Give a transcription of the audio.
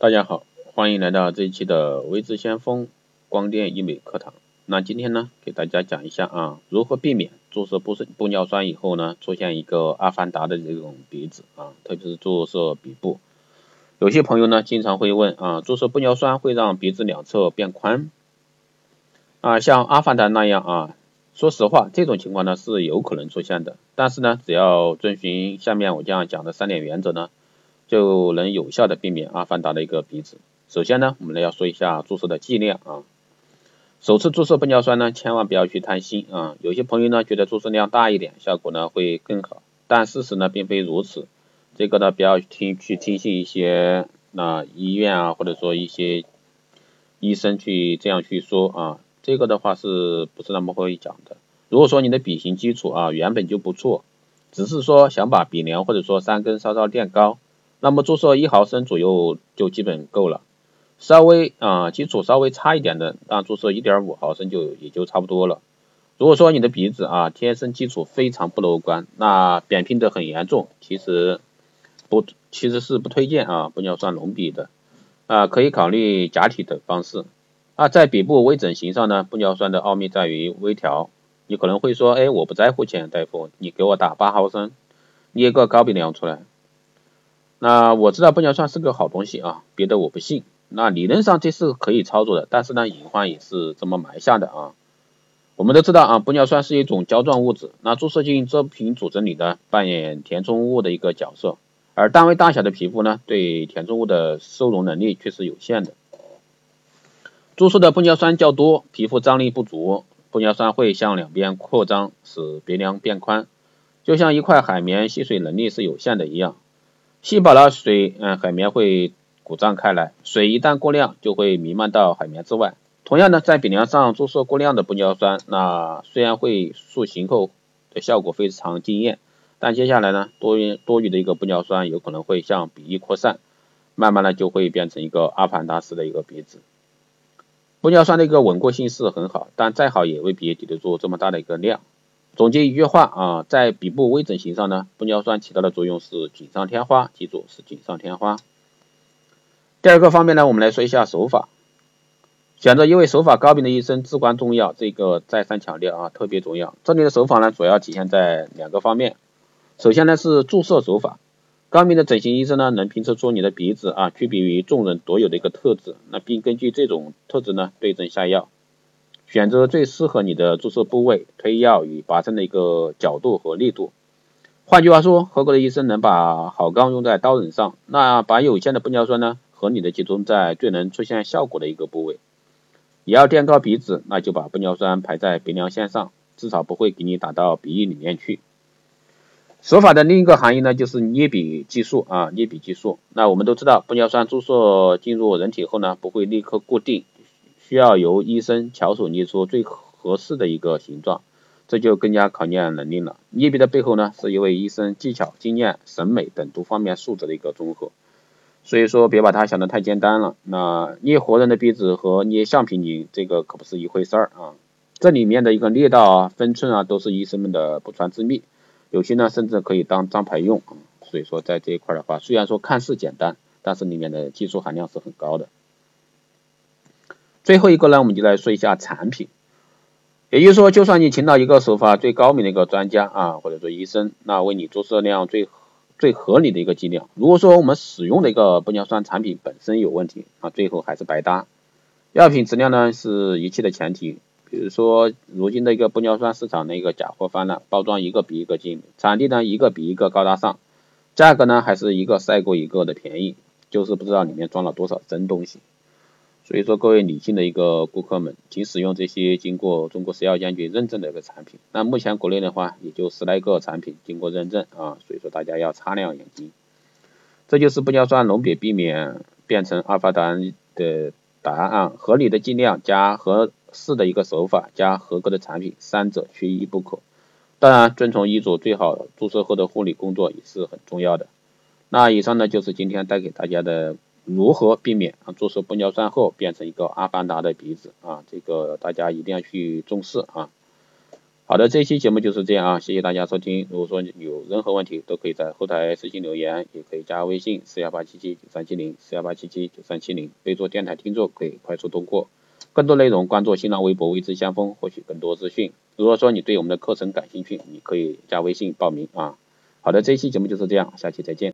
大家好，欢迎来到这一期的微知先锋光电医美课堂。那今天呢，给大家讲一下啊，如何避免注射玻玻尿酸以后呢，出现一个阿凡达的这种鼻子啊，特别是注射鼻部。有些朋友呢，经常会问啊，注射玻尿酸会让鼻子两侧变宽啊，像阿凡达那样啊？说实话，这种情况呢是有可能出现的，但是呢，只要遵循下面我将讲的三点原则呢。就能有效的避免阿凡达的一个鼻子。首先呢，我们来要说一下注射的剂量啊。首次注射玻尿酸呢，千万不要去贪心啊。有些朋友呢觉得注射量大一点，效果呢会更好，但事实呢并非如此。这个呢不要听去听信一些那医院啊，或者说一些医生去这样去说啊。这个的话是不是那么会讲的？如果说你的鼻型基础啊原本就不错，只是说想把鼻梁或者说山根稍稍垫高。那么注射一毫升左右就基本够了，稍微啊基础稍微差一点的，那注射一点五毫升就也就差不多了。如果说你的鼻子啊天生基础非常不乐观，那扁平的很严重，其实不其实是不推荐啊玻尿酸隆鼻的啊，可以考虑假体的方式啊。在鼻部微整形上呢，玻尿酸的奥秘在于微调。你可能会说，哎，我不在乎钱，大夫，你给我打八毫升，捏个高鼻梁出来。那我知道玻尿酸是个好东西啊，别的我不信。那理论上这是可以操作的，但是呢，隐患也是这么埋下的啊。我们都知道啊，玻尿酸是一种胶状物质，那注射进这瓶组织里呢，扮演填充物的一个角色。而单位大小的皮肤呢，对填充物的收容能力却是有限的。注射的玻尿酸较多，皮肤张力不足，玻尿酸会向两边扩张，使鼻梁变宽，就像一块海绵吸水能力是有限的一样。吸饱了水，嗯，海绵会鼓胀开来，水一旦过量，就会弥漫到海绵之外。同样的，在鼻梁上注射过量的玻尿酸，那虽然会塑形后的效果非常惊艳，但接下来呢，多余多余的一个玻尿酸有可能会向鼻翼扩散，慢慢的就会变成一个阿凡达式的一个鼻子。玻尿酸的一个稳固性是很好，但再好也未必抵得住这么大的一个量。总结一句话啊，在鼻部微整形上呢，玻尿酸起到的作用是锦上添花，记住是锦上添花。第二个方面呢，我们来说一下手法，选择一位手法高明的医生至关重要，这个再三强调啊，特别重要。这里的手法呢，主要体现在两个方面，首先呢是注射手法，高明的整形医生呢，能评测出你的鼻子啊区别于众人独有的一个特质，那并根据这种特质呢对症下药。选择最适合你的注射部位、推药与拔针的一个角度和力度。换句话说，合格的医生能把好钢用在刀刃上，那把有限的玻尿酸呢，合理的集中在最能出现效果的一个部位。你要垫高鼻子，那就把玻尿酸排在鼻梁线上，至少不会给你打到鼻翼里面去。手法的另一个含义呢，就是捏鼻技术啊，捏鼻技术。那我们都知道，玻尿酸注射进入人体后呢，不会立刻固定。需要由医生巧手捏出最合适的一个形状，这就更加考验能力了。捏鼻的背后呢，是一位医生技巧、经验、审美等多方面素质的一个综合。所以说，别把它想得太简单了。那捏活人的鼻子和捏橡皮泥，这个可不是一回事儿啊。这里面的一个力道啊、分寸啊，都是医生们的不传之秘。有些呢，甚至可以当招牌用。所以说，在这一块的话，虽然说看似简单，但是里面的技术含量是很高的。最后一个呢，我们就来说一下产品。也就是说，就算你请到一个手法最高明的一个专家啊，或者说医生，那为你注射量最最合理的一个剂量，如果说我们使用的一个玻尿酸产品本身有问题啊，最后还是白搭。药品质量呢是一切的前提。比如说，如今的一个玻尿酸市场的一个假货泛滥，包装一个比一个精，产地呢一个比一个高大上，价格呢还是一个赛过一个的便宜，就是不知道里面装了多少真东西。所以说，各位理性的一个顾客们，请使用这些经过中国食药监局认证的一个产品。那目前国内的话，也就十来个产品经过认证啊，所以说大家要擦亮眼睛。这就是玻尿酸隆鼻避免变成阿法达的答案：合理的剂量加合适的一个手法加合格的产品，三者缺一不可。当然，遵从医嘱，最好注射后的护理工作也是很重要的。那以上呢，就是今天带给大家的。如何避免啊注射玻尿酸后变成一个阿凡达的鼻子啊？这个大家一定要去重视啊。好的，这期节目就是这样啊，谢谢大家收听。如果说有任何问题，都可以在后台私信留言，也可以加微信四幺八七七九三七零四幺八七七九三七零，备注电台听众可以快速通过。更多内容关注新浪微博“未知相锋”，获取更多资讯。如果说你对我们的课程感兴趣，你可以加微信报名啊。好的，这期节目就是这样，下期再见。